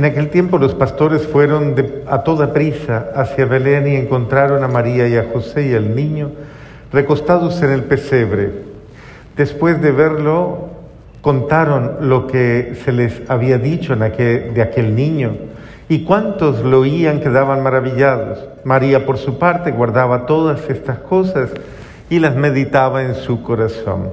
En aquel tiempo los pastores fueron a toda prisa hacia Belén y encontraron a María y a José y al niño recostados en el pesebre. Después de verlo, contaron lo que se les había dicho de aquel niño y cuantos lo oían quedaban maravillados. María, por su parte, guardaba todas estas cosas y las meditaba en su corazón.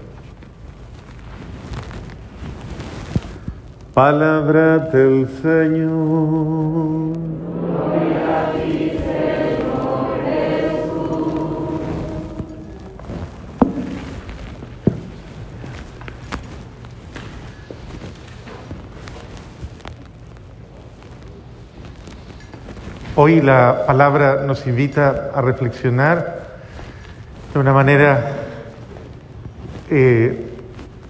Palabra del Señor. Hoy la palabra nos invita a reflexionar de una manera eh,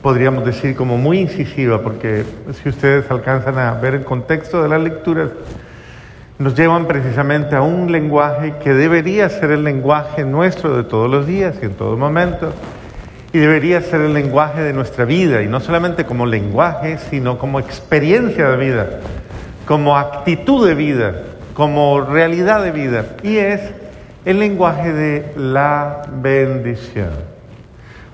podríamos decir, como muy incisiva, porque si ustedes alcanzan a ver el contexto de las lecturas, nos llevan precisamente a un lenguaje que debería ser el lenguaje nuestro de todos los días y en todo momento, y debería ser el lenguaje de nuestra vida, y no solamente como lenguaje, sino como experiencia de vida, como actitud de vida, como realidad de vida, y es el lenguaje de la bendición.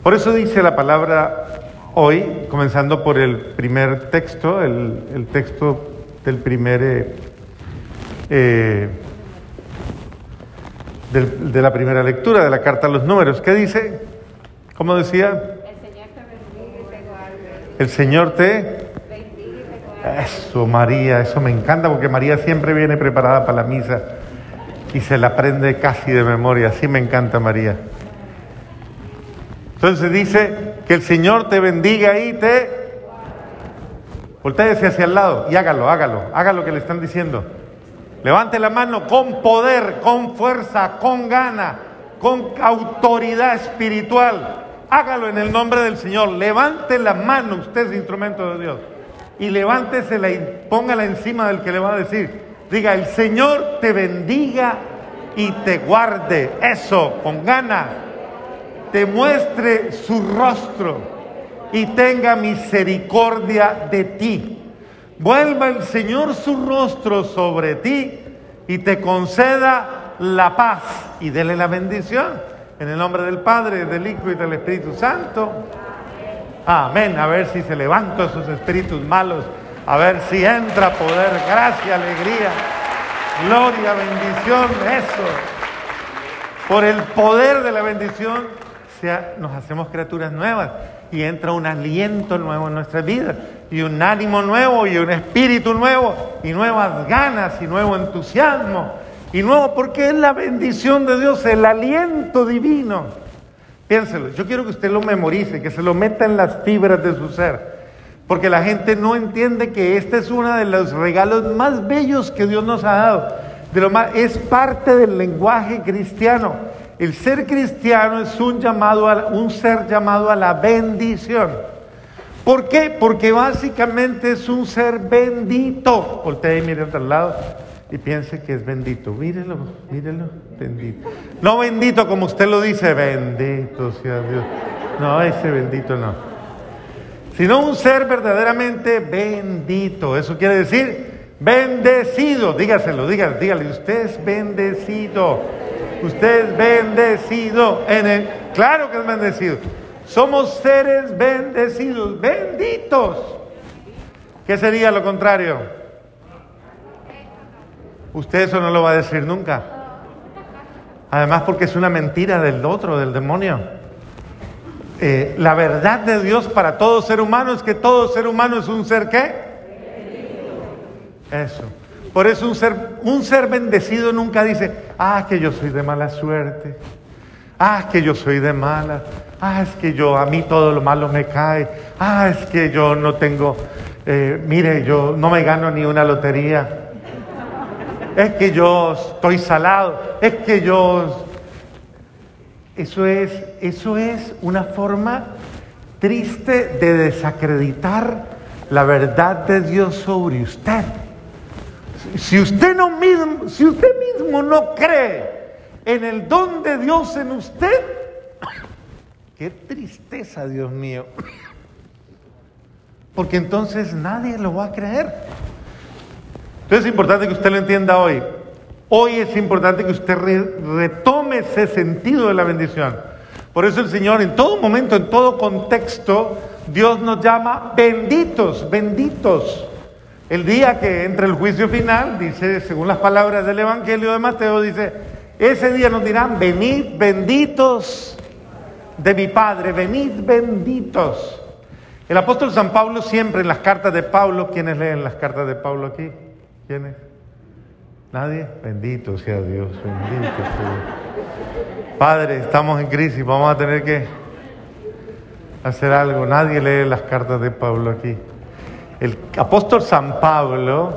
Por eso dice la palabra Hoy, comenzando por el primer texto, el, texto del primer, eh, eh, de la primera lectura de la carta a los números, ¿qué dice? ¿Cómo decía? El Señor te Eso, María, eso me encanta porque María siempre viene preparada para la misa y se la aprende casi de memoria. Así me encanta María. Entonces dice que el Señor te bendiga y te... Voltéese hacia el lado y hágalo, hágalo, hágalo que le están diciendo. Levante la mano con poder, con fuerza, con gana, con autoridad espiritual. Hágalo en el nombre del Señor. Levante la mano, usted es instrumento de Dios. Y levántesela y póngala encima del que le va a decir. Diga, el Señor te bendiga y te guarde. Eso, con ganas te muestre su rostro y tenga misericordia de ti. Vuelva el Señor su rostro sobre ti y te conceda la paz y dele la bendición. En el nombre del Padre, del Hijo y del Espíritu Santo. Amén. A ver si se levantan esos espíritus malos. A ver si entra poder, gracia, alegría, gloria, bendición. Eso. Por el poder de la bendición nos hacemos criaturas nuevas y entra un aliento nuevo en nuestra vida y un ánimo nuevo y un espíritu nuevo y nuevas ganas y nuevo entusiasmo y nuevo porque es la bendición de Dios, el aliento divino. Piénselo, yo quiero que usted lo memorice, que se lo meta en las fibras de su ser, porque la gente no entiende que este es uno de los regalos más bellos que Dios nos ha dado, de lo más, es parte del lenguaje cristiano. El ser cristiano es un, llamado a, un ser llamado a la bendición. ¿Por qué? Porque básicamente es un ser bendito. Voltea y mire al lado y piense que es bendito. Mírelo, mírelo, bendito. No bendito como usted lo dice, bendito sea Dios. No, ese bendito no. Sino un ser verdaderamente bendito. Eso quiere decir bendecido. Dígaselo, dígale, dígale, usted es bendecido. Usted es bendecido en el... Claro que es bendecido. Somos seres bendecidos, benditos. ¿Qué sería lo contrario? Usted eso no lo va a decir nunca. Además porque es una mentira del otro, del demonio. Eh, la verdad de Dios para todo ser humano es que todo ser humano es un ser qué? Eso. Por eso un ser, un ser bendecido nunca dice, ah, que yo soy de mala suerte, ah, que yo soy de mala, ah, es que yo, a mí todo lo malo me cae, ah, es que yo no tengo, eh, mire, yo no me gano ni una lotería. es que yo estoy salado, es que yo... Eso es, eso es una forma triste de desacreditar la verdad de Dios sobre usted. Si usted, no mismo, si usted mismo no cree en el don de Dios en usted, qué tristeza, Dios mío. Porque entonces nadie lo va a creer. Entonces es importante que usted lo entienda hoy. Hoy es importante que usted retome ese sentido de la bendición. Por eso el Señor en todo momento, en todo contexto, Dios nos llama benditos, benditos. El día que entra el juicio final, dice, según las palabras del Evangelio de Mateo, dice, ese día nos dirán, venid benditos de mi Padre, venid benditos. El apóstol San Pablo siempre en las cartas de Pablo, ¿quiénes leen las cartas de Pablo aquí? ¿Quiénes? ¿Nadie? Bendito sea Dios, bendito sea. Padre, estamos en crisis, vamos a tener que hacer algo. Nadie lee las cartas de Pablo aquí. El apóstol San Pablo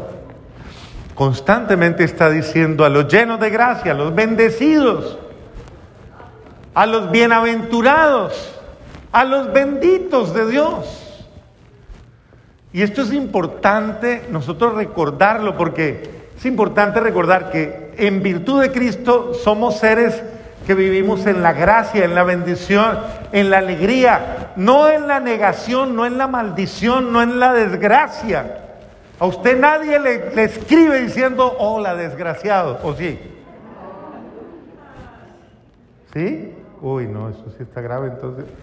constantemente está diciendo a los llenos de gracia, a los bendecidos, a los bienaventurados, a los benditos de Dios. Y esto es importante nosotros recordarlo porque es importante recordar que en virtud de Cristo somos seres que vivimos en la gracia, en la bendición, en la alegría, no en la negación, no en la maldición, no en la desgracia. A usted nadie le, escribe diciendo, hola desgraciado, ¿o sí? ¿Sí? Uy, no, eso sí está grave entonces.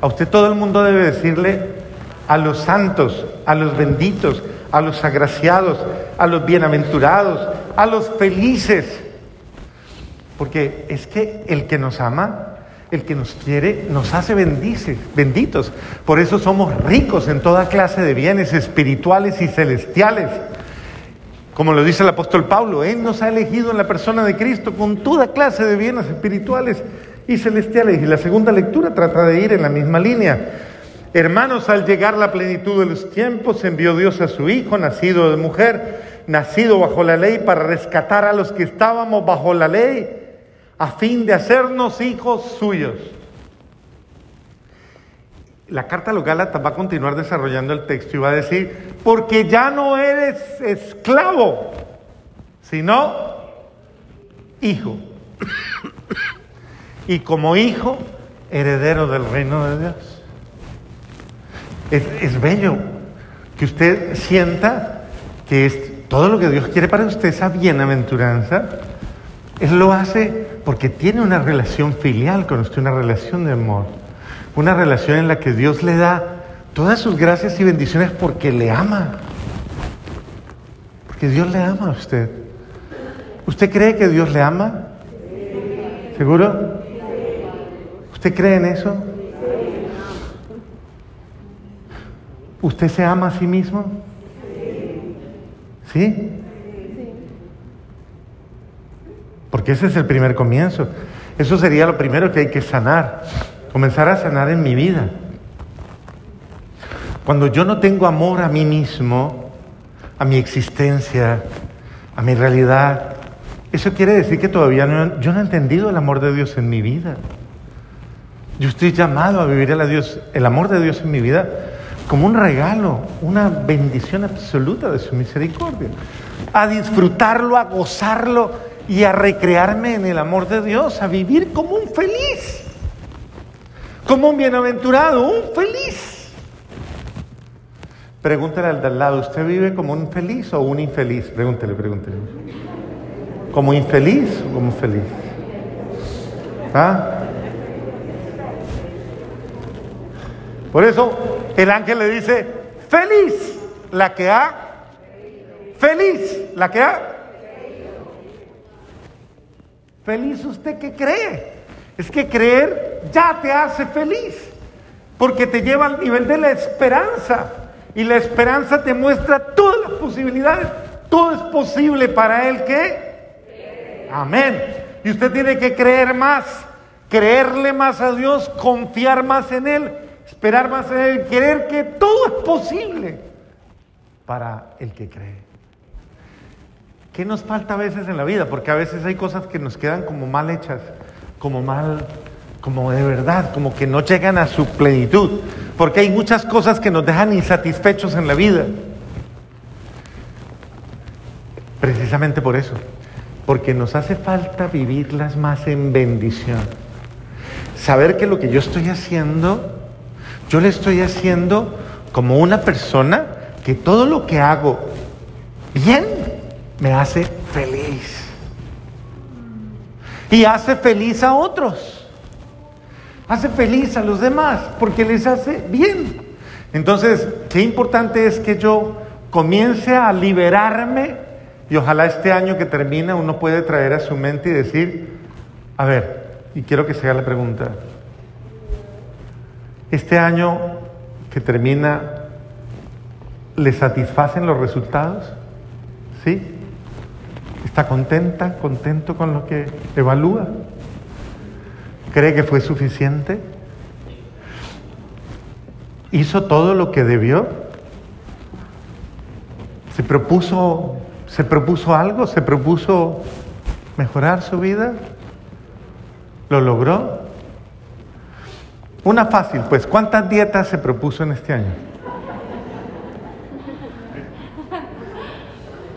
A usted todo el mundo debe decirle a los santos, a los benditos, a los agraciados, a los bienaventurados, a los felices. Porque es que el que nos ama, el que nos quiere, nos hace bendice, benditos. Por eso somos ricos en toda clase de bienes espirituales y celestiales. Como lo dice el apóstol Pablo, Él nos ha elegido en la persona de Cristo con toda clase de bienes espirituales y celestiales. Y la segunda lectura trata de ir en la misma línea. Hermanos, al llegar la plenitud de los tiempos, envió Dios a su Hijo, nacido de mujer, nacido bajo la ley, para rescatar a los que estábamos bajo la ley, a fin de hacernos hijos suyos. La carta a los Gálatas va a continuar desarrollando el texto y va a decir, porque ya no eres esclavo, sino hijo. y como hijo, heredero del reino de Dios. Es, bello que usted sienta que es todo lo que Dios quiere para usted, esa bienaventuranza, Él lo hace porque tiene una relación filial con usted, una relación de amor, una relación en la que Dios le da todas sus gracias y bendiciones porque le ama, porque Dios le ama a usted. ¿Usted cree que Dios le ama? ¿Seguro? ¿Usted cree en eso? ¿Usted se ama a sí mismo? ¿Sí? Porque ese es el primer comienzo. Eso sería lo primero que hay que sanar. Comenzar a sanar en mi vida. Cuando yo no tengo amor a mí mismo, a mi existencia, a mi realidad, eso quiere decir que todavía no, yo no he entendido el amor de Dios en mi vida. Yo estoy llamado a vivir el, el amor de Dios en mi vida como un regalo, una bendición absoluta de su misericordia. A disfrutarlo, a gozarlo y a recrearme en el amor de Dios, a vivir como un feliz, como un bienaventurado, un feliz. Pregúntale al de al lado, ¿usted vive como un feliz o un infeliz? Pregúntele, pregúntele. ¿Como infeliz o como feliz? ¿Ah? Por eso el ángel le dice, feliz la que ha, feliz la que ha. Feliz usted que cree. Es que creer ya te hace feliz, porque te lleva al nivel de la esperanza. Y la esperanza te muestra todas las posibilidades. Todo es posible para él que... Amén. Y usted tiene que creer más, creerle más a Dios, confiar más en Él esperar más en Él, querer que todo es posible. para el que cree. ¿Qué nos falta a veces en la vida? Porque a veces hay cosas que nos quedan como mal hechas, como mal, como de verdad, como que no llegan a su plenitud. Porque hay muchas cosas que nos dejan insatisfechos en la vida. Precisamente por eso. Porque nos hace falta vivirlas más en bendición. Saber que lo que yo estoy haciendo, yo le estoy haciendo como una persona que todo lo que hago bien me hace feliz. Y hace feliz a otros. Hace feliz a los demás porque les hace bien. Entonces, qué importante es que yo comience a liberarme y ojalá este año que termina uno puede traer a su mente y decir, a ver, y quiero que se haga la pregunta, este año que termina, ¿le satisfacen los resultados? ¿Sí? ¿Está contenta, contento con lo que evalúa? ¿Cree que fue suficiente? ¿Hizo todo lo que debió? ¿Se propuso ¿Se propuso algo? ¿Se propuso mejorar su vida? ¿Lo logró? Una fácil, pues, ¿cuántas dietas se propuso en este año?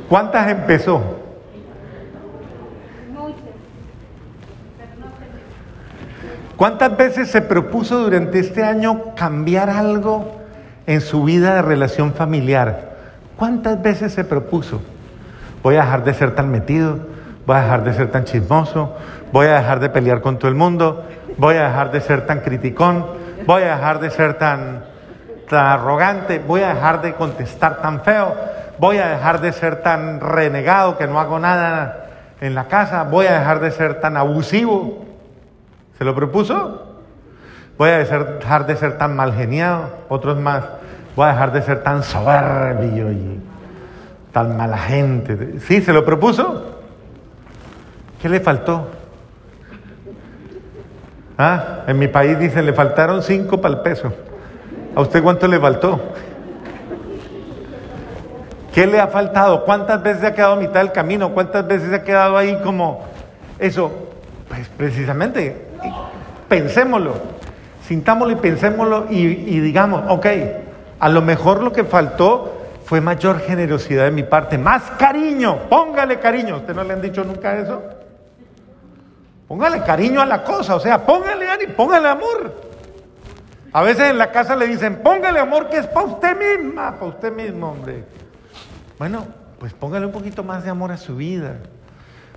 ¿Cuántas empezó? ¿Cuántas veces se propuso durante este año cambiar algo en su vida de relación familiar? ¿Cuántas veces se propuso? voy a dejar de ser tan metido, voy a dejar de ser tan chismoso, voy a dejar de pelear con todo el mundo, voy a dejar de ser tan criticón, voy a dejar de ser tan, arrogante, voy a dejar de contestar tan feo, voy a dejar de ser tan renegado que no hago nada en la casa, voy a dejar de ser tan abusivo. ¿Se lo propuso? Voy a dejar de ser tan mal geniado, otros más. Voy a dejar de ser tan soberbio y tan mala gente. ¿Sí? ¿Se lo propuso? ¿Qué le faltó? Ah, en mi país dicen, le faltaron cinco para el peso. ¿A usted cuánto le faltó? ¿Qué le ha faltado? ¿Cuántas veces ha quedado a mitad del camino? ¿Cuántas veces se ha quedado ahí como eso? Pues precisamente, pensémoslo, sintámoslo y pensémoslo y, y digamos, ok, a lo mejor lo que faltó fue mayor generosidad de mi parte, más cariño, póngale cariño. ¿Usted no le han dicho nunca eso? Póngale cariño a la cosa, o sea, póngale ánimo, póngale amor. A veces en la casa le dicen, póngale amor que es para usted misma, para usted mismo, hombre. Bueno, pues póngale un poquito más de amor a su vida.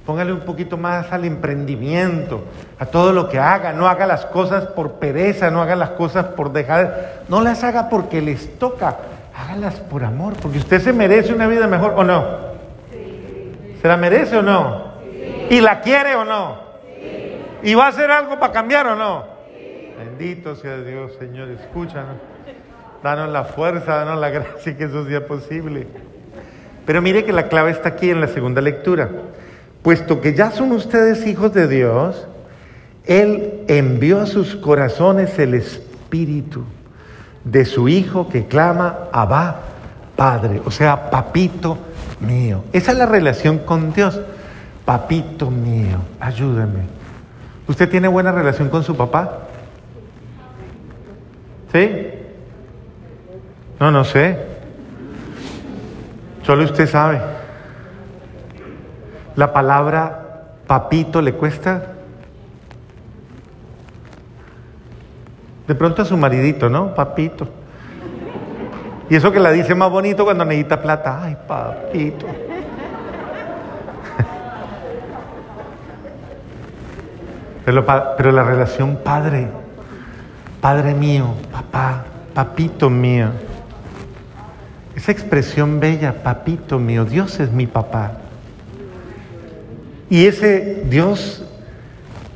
Póngale un poquito más al emprendimiento, a todo lo que haga. No haga las cosas por pereza, no haga las cosas por dejar. No las haga porque les toca hágalas por amor, porque usted se merece una vida mejor o no. ¿Se la merece o no? ¿Y la quiere o no? ¿Y va a hacer algo para cambiar o no? Bendito sea Dios, Señor, escúchanos. Danos la fuerza, danos la gracia que eso sea posible. Pero mire que la clave está aquí en la segunda lectura. Puesto que ya son ustedes hijos de Dios, Él envió a sus corazones el Espíritu de su hijo que clama Abba, Padre, o sea, papito mío. Esa es la relación con Dios. Papito mío, ayúdame. ¿Usted tiene buena relación con su papá? ¿Sí? No, no sé. Solo usted sabe. La palabra papito le cuesta De pronto a su maridito, ¿no? Papito. Y eso que la dice más bonito cuando necesita plata. Ay, papito. Pero, la relación padre, padre mío, papá, papito mío. Esa expresión bella, papito mío, Dios es mi papá. Y ese Dios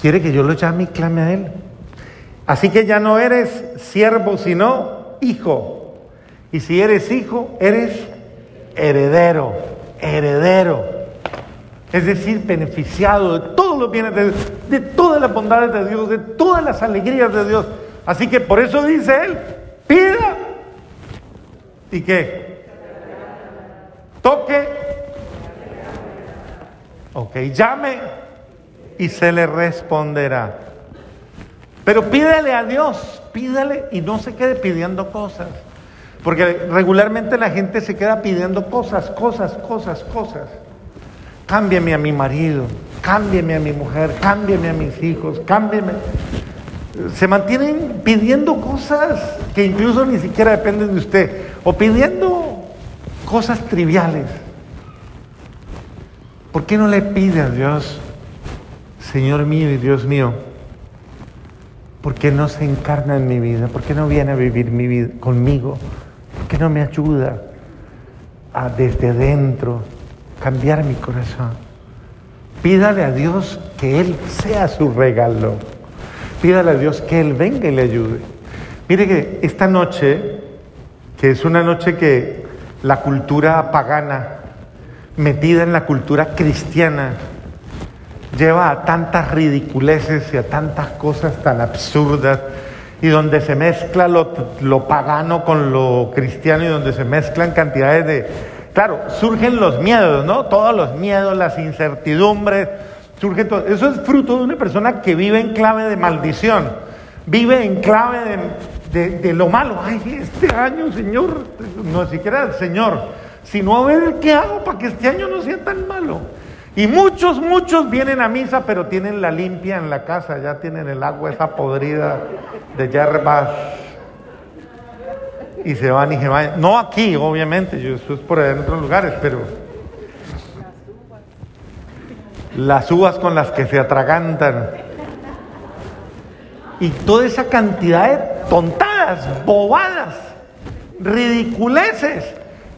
quiere que yo lo llame y clame a Él. Así que ya no eres siervo, sino hijo. Y si eres hijo, eres heredero, heredero. Es decir, beneficiado de todos los bienes de Dios, de todas las bondades de Dios, de todas las alegrías de Dios. Así que por eso dice él, pida. ¿Y qué? toque. Ok, llame y se le responderá. Pero pídele a Dios, pídale y no se quede pidiendo cosas. Porque regularmente la gente se queda pidiendo cosas, cosas, cosas, cosas. Cámbiame a mi marido, cámbiame a mi mujer, cámbiame a mis hijos, cámbiame. Se mantienen pidiendo cosas que incluso ni siquiera dependen de usted, o pidiendo cosas triviales. ¿Por qué no le pide a Dios, Señor mío y Dios mío? ¿Por qué no se encarna en mi vida? ¿Por qué no viene a vivir mi vida conmigo? ¿Por qué no me ayuda desde dentro cambiar mi corazón? Pídale a Dios que Él sea su regalo. Pídale a Dios que Él venga y le ayude. Mire que esta noche, que es una noche que la cultura pagana, metida en la cultura cristiana, lleva a tantas ridiculeces y a tantas cosas tan absurdas y donde se mezcla lo, pagano con lo cristiano y donde se mezclan cantidades de... Claro, surgen los miedos, ¿no? Todos los miedos, las incertidumbres, surgen todo. Eso es fruto de una persona que vive en clave de maldición, vive en clave de, de, lo malo. Ay, este año, Señor, no siquiera el Señor, sino a ver qué hago para que este año no sea tan malo. Y muchos, muchos vienen a misa, pero tienen la limpia en la casa, ya tienen el agua esa podrida de yerbas. Y se van y se van. No aquí, obviamente, yo, eso es por ahí en otros lugares, pero las uvas con las que se atragantan. Y toda esa cantidad de tontadas, bobadas, ridiculeces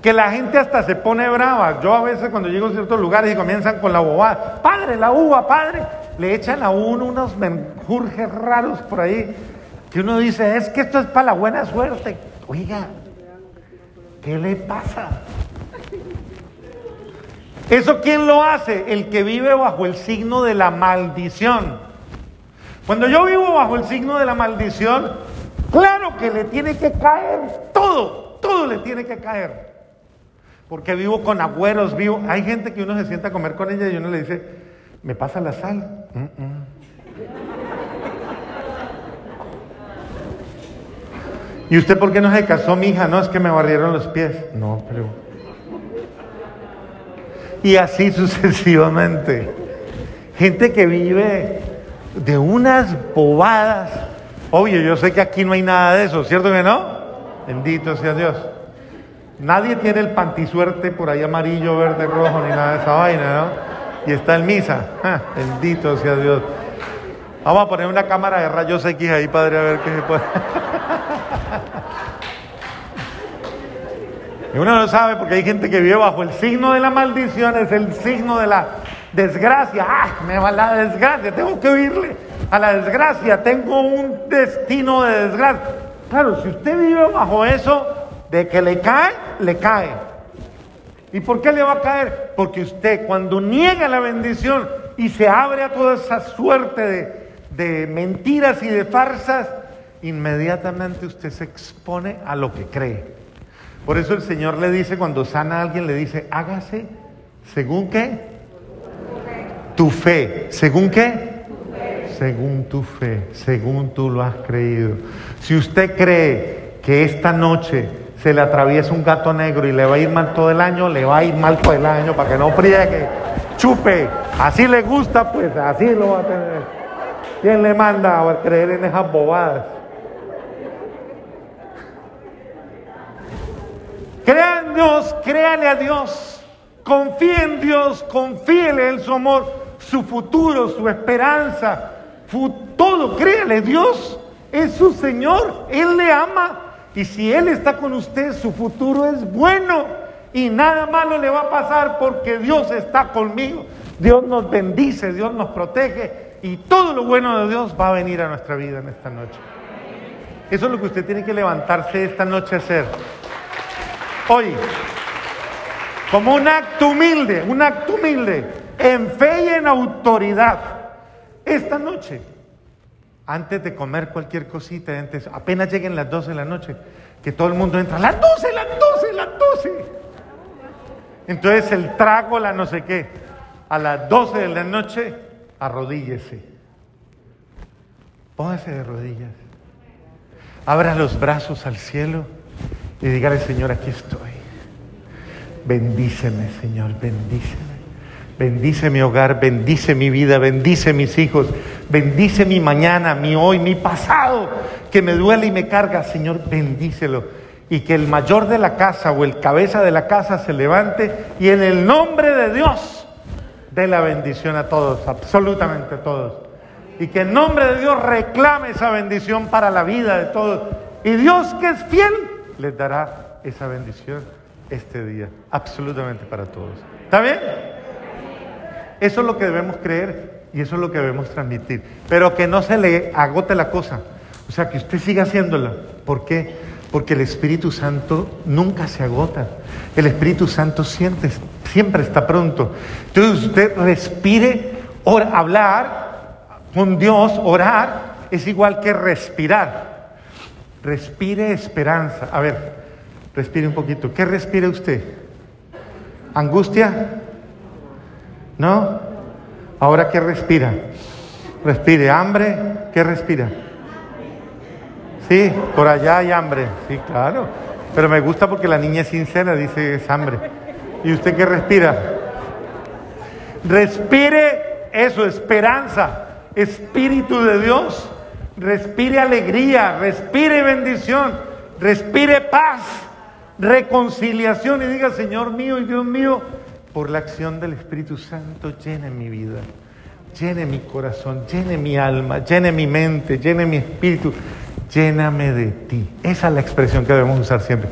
que la gente hasta se pone brava. Yo a veces cuando llego a ciertos lugares y comienzan con la bobada, padre, la uva, padre, le echan a uno unos menjurjes raros por ahí, que uno dice, es que esto es para la buena suerte. Oiga, ¿qué le pasa? ¿Eso quién lo hace? El que vive bajo el signo de la maldición. Cuando yo vivo bajo el signo de la maldición, claro que le tiene que caer todo, todo le tiene que caer. Porque vivo con agüeros, vivo. Hay gente que uno se sienta a comer con ella y uno le dice, ¿me pasa la sal? ¿Y usted por qué no se casó, mi hija? No, es que me barrieron los pies. No, pero. Y así sucesivamente. Gente que vive de unas bobadas. Obvio, yo sé que aquí no hay nada de eso, ¿cierto que no? Bendito sea Dios. Nadie tiene el pantisuerte por ahí amarillo, verde, rojo, ni nada de esa vaina, ¿no? Y está en misa. Ah, bendito sea Dios. Vamos a poner una cámara de rayos X ahí, padre, a ver qué se puede. y uno no sabe porque hay gente que vive bajo el signo de la maldición, es el signo de la desgracia. ¡Ah! Me va la desgracia, tengo que oírle a la desgracia, tengo un destino de desgracia. Claro, si usted vive bajo eso, de que le cae, le cae. ¿Y por qué le va a caer? Porque usted cuando niega la bendición y se abre a toda esa suerte de, mentiras y de farsas, inmediatamente usted se expone a lo que cree. Por eso el Señor le dice, cuando sana a alguien, le dice, hágase según qué? Tu fe. ¿Según qué? Según tu fe, según tú lo has creído. Si usted cree que esta noche se le atraviesa un gato negro y le va a ir mal todo el año, le va a ir mal todo el año para que no friegue, chupe, así le gusta, pues así lo va a tener. ¿Quién le manda a creer en esas bobadas? Crean en Dios, créale a Dios, confíe en Dios, confíele en su amor, su futuro, su esperanza, todo, créale, Dios es su Señor, Él le ama, y si Él está con usted, su futuro es bueno y nada malo le va a pasar porque Dios está conmigo. Dios nos bendice, Dios nos protege y todo lo bueno de Dios va a venir a nuestra vida en esta noche. Eso es lo que usted tiene que levantarse esta noche a hacer. Hoy, como un acto humilde, un acto humilde, en fe y en autoridad. Esta noche antes de comer cualquier cosita, antes, apenas lleguen las 12 de la noche, que todo el mundo entra, las 12, las 12, las 12. Entonces el trago, la no sé qué, a las 12 de la noche, arrodíllese. Póngase de rodillas. Abra los brazos al cielo y dígale, Señor, aquí estoy. Bendíceme, Señor, bendíceme. Bendice mi hogar, bendice mi vida, bendice mis hijos, bendice mi mañana, mi hoy, mi pasado, que me duele y me carga. Señor, bendícelo. Y que el mayor de la casa o el cabeza de la casa se levante y en el nombre de Dios dé la bendición a todos, absolutamente a todos. Y que en nombre de Dios reclame esa bendición para la vida de todos. Y Dios que es fiel les dará esa bendición este día, absolutamente para todos. ¿Está bien? Eso es lo que debemos creer y eso es lo que debemos transmitir. Pero que no se le agote la cosa. O sea, que usted siga haciéndola. ¿Por qué? Porque el Espíritu Santo nunca se agota. El Espíritu Santo siempre, siempre está pronto. Entonces usted respire, hablar con Dios, orar, es igual que respirar. Respire esperanza. A ver, respire un poquito. ¿Qué respira usted? ¿Angustia? ¿No? Ahora, ¿qué respira? Respire. ¿Hambre? ¿Qué respira? Sí, por allá hay hambre. Sí, claro. Pero me gusta porque la niña es sincera, dice es hambre. ¿Y usted qué respira? Respire eso, esperanza, espíritu de Dios. Respire alegría, respire bendición, respire paz, reconciliación y diga, Señor mío y Dios mío, por la acción del Espíritu Santo, llene mi vida, llene mi corazón, llene mi alma, llene mi mente, llene mi espíritu, lléname de ti. Esa es la expresión que debemos usar siempre.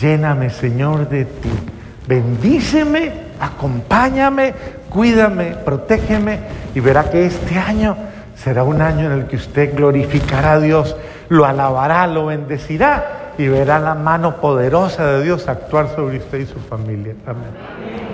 Lléname, Señor, de ti. Bendíceme, acompáñame, cuídame, protégeme y verá que este año será un año en el que usted glorificará a Dios, lo alabará, lo bendecirá y verá la mano poderosa de Dios actuar sobre usted y su familia. Amén.